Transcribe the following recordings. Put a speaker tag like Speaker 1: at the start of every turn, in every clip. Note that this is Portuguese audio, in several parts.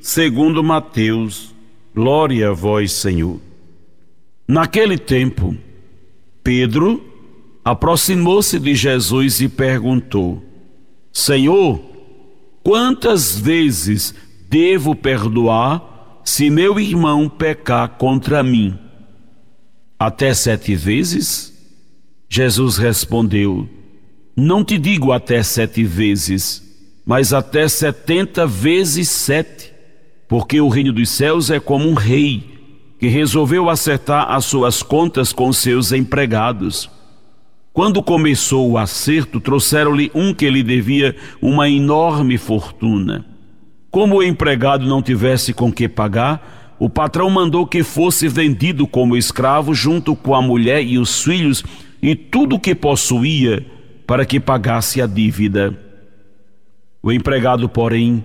Speaker 1: segundo Mateus. Glória a vós, Senhor. Naquele tempo, Pedro aproximou-se de Jesus e perguntou: Senhor, quantas vezes devo perdoar se meu irmão pecar contra mim? Até sete vezes? Jesus respondeu: Não te digo até sete vezes, mas até setenta vezes sete, porque o reino dos céus é como um rei que resolveu acertar as suas contas com seus empregados. Quando começou o acerto, trouxeram-lhe um que lhe devia uma enorme fortuna. Como o empregado não tivesse com que pagar, o patrão mandou que fosse vendido como escravo junto com a mulher e os filhos e tudo o que possuía para que pagasse a dívida. O empregado, porém,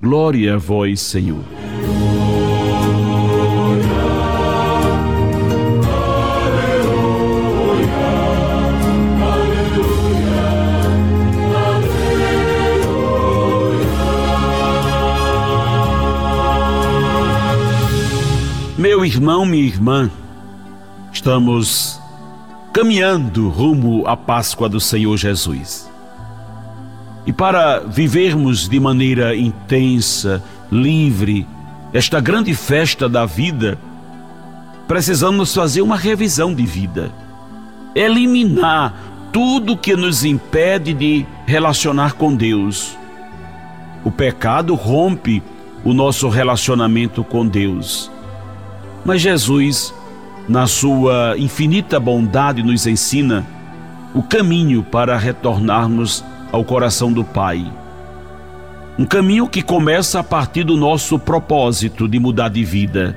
Speaker 1: glória a vós, Senhor. Meu irmão, minha irmã, estamos caminhando rumo à Páscoa do Senhor Jesus. E para vivermos de maneira intensa, livre, esta grande festa da vida, precisamos fazer uma revisão de vida, eliminar tudo que nos impede de relacionar com Deus. O pecado rompe o nosso relacionamento com Deus. Mas Jesus, na sua infinita bondade, nos ensina o caminho para retornarmos ao coração do Pai. Um caminho que começa a partir do nosso propósito de mudar de vida.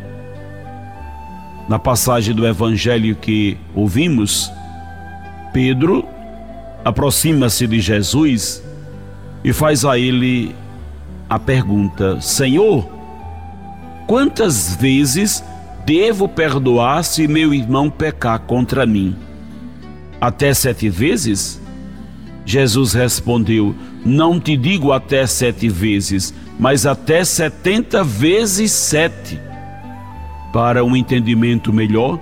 Speaker 1: Na passagem do Evangelho que ouvimos, Pedro aproxima-se de Jesus e faz a ele a pergunta: Senhor, quantas vezes devo perdoar se meu irmão pecar contra mim? Até sete vezes? Jesus respondeu: Não te digo até sete vezes, mas até setenta vezes sete. Para um entendimento melhor,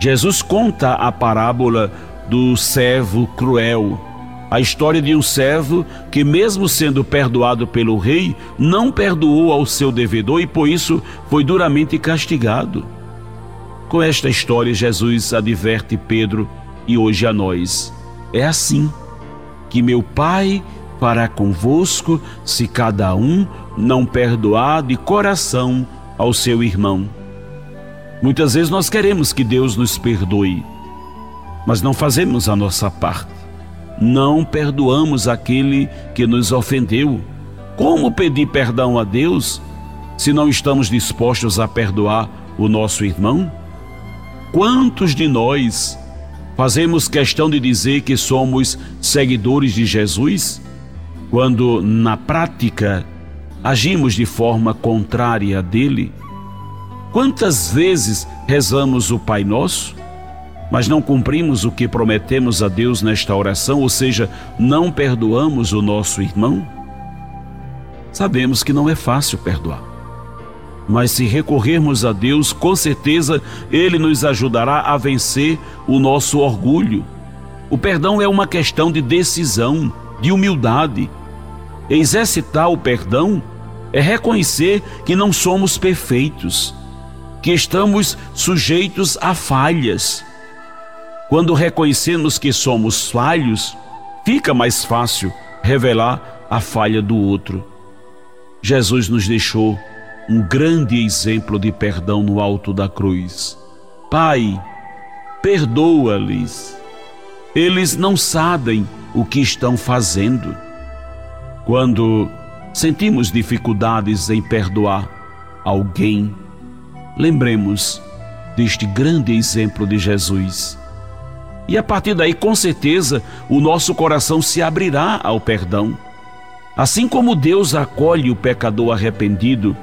Speaker 1: Jesus conta a parábola do servo cruel a história de um servo que, mesmo sendo perdoado pelo rei, não perdoou ao seu devedor e por isso foi duramente castigado. Com esta história, Jesus adverte Pedro e hoje a nós: é assim que meu Pai fará convosco se cada um não perdoar de coração ao seu irmão. Muitas vezes nós queremos que Deus nos perdoe, mas não fazemos a nossa parte. Não perdoamos aquele que nos ofendeu. Como pedir perdão a Deus se não estamos dispostos a perdoar o nosso irmão? Quantos de nós fazemos questão de dizer que somos seguidores de Jesus, quando na prática agimos de forma contrária a dele? Quantas vezes rezamos o Pai Nosso, mas não cumprimos o que prometemos a Deus nesta oração, ou seja, não perdoamos o nosso irmão? Sabemos que não é fácil perdoar. Mas se recorrermos a Deus, com certeza Ele nos ajudará a vencer o nosso orgulho. O perdão é uma questão de decisão, de humildade. Exercitar o perdão é reconhecer que não somos perfeitos que estamos sujeitos a falhas. Quando reconhecemos que somos falhos, fica mais fácil revelar a falha do outro. Jesus nos deixou um grande exemplo de perdão no alto da cruz. Pai, perdoa-lhes. Eles não sabem o que estão fazendo. Quando sentimos dificuldades em perdoar alguém, lembremos deste grande exemplo de Jesus. E a partir daí, com certeza, o nosso coração se abrirá ao perdão. Assim como Deus acolhe o pecador arrependido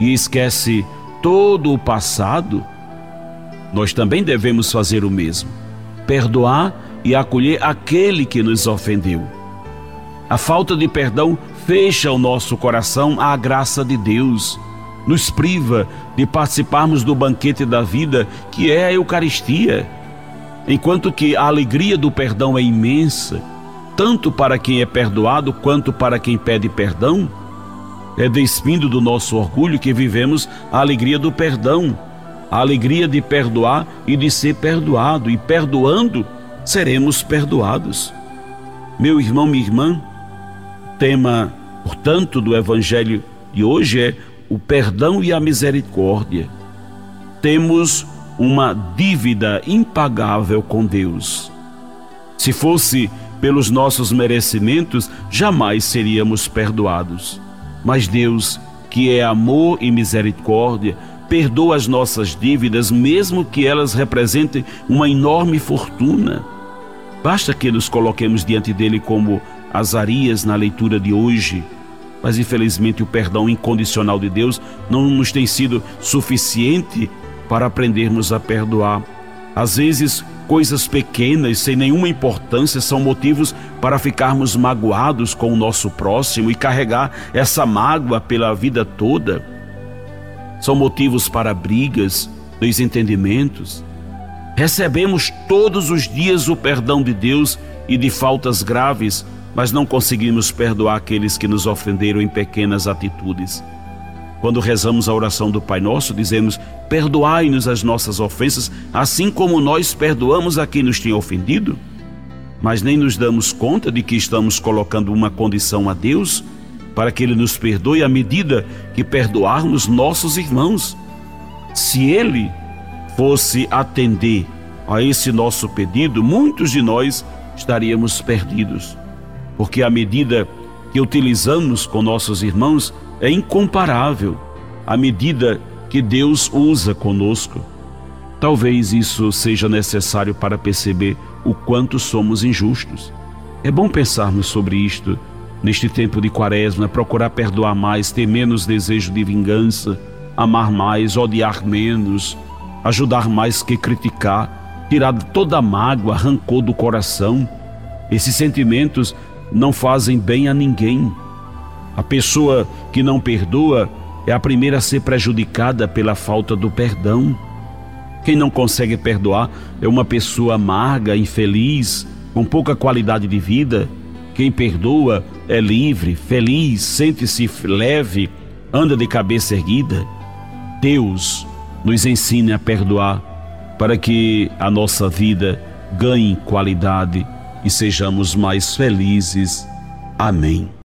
Speaker 1: e esquece todo o passado, nós também devemos fazer o mesmo. Perdoar e acolher aquele que nos ofendeu. A falta de perdão fecha o nosso coração à graça de Deus nos priva de participarmos do banquete da vida, que é a Eucaristia. Enquanto que a alegria do perdão é imensa, tanto para quem é perdoado quanto para quem pede perdão, é despindo do nosso orgulho que vivemos a alegria do perdão, a alegria de perdoar e de ser perdoado, e perdoando, seremos perdoados. Meu irmão, minha irmã, tema, portanto, do Evangelho de hoje é o perdão e a misericórdia. Temos uma dívida impagável com Deus. Se fosse pelos nossos merecimentos, jamais seríamos perdoados. Mas Deus, que é amor e misericórdia, perdoa as nossas dívidas, mesmo que elas representem uma enorme fortuna. Basta que nos coloquemos diante dele como Azarias na leitura de hoje mas infelizmente o perdão incondicional de Deus não nos tem sido suficiente para aprendermos a perdoar. Às vezes, coisas pequenas, sem nenhuma importância, são motivos para ficarmos magoados com o nosso próximo e carregar essa mágoa pela vida toda. São motivos para brigas, desentendimentos. Recebemos todos os dias o perdão de Deus e de faltas graves mas não conseguimos perdoar aqueles que nos ofenderam em pequenas atitudes. Quando rezamos a oração do Pai Nosso, dizemos: Perdoai-nos as nossas ofensas, assim como nós perdoamos a quem nos tem ofendido. Mas nem nos damos conta de que estamos colocando uma condição a Deus para que Ele nos perdoe à medida que perdoarmos nossos irmãos. Se Ele fosse atender a esse nosso pedido, muitos de nós estaríamos perdidos porque a medida que utilizamos com nossos irmãos é incomparável à medida que Deus usa conosco. Talvez isso seja necessário para perceber o quanto somos injustos. É bom pensarmos sobre isto neste tempo de quaresma, procurar perdoar mais, ter menos desejo de vingança, amar mais, odiar menos, ajudar mais que criticar, tirar toda a mágoa, rancor do coração. Esses sentimentos não fazem bem a ninguém. A pessoa que não perdoa é a primeira a ser prejudicada pela falta do perdão. Quem não consegue perdoar é uma pessoa amarga, infeliz, com pouca qualidade de vida. Quem perdoa é livre, feliz, sente-se leve, anda de cabeça erguida. Deus nos ensina a perdoar para que a nossa vida ganhe qualidade e sejamos mais felizes. Amém.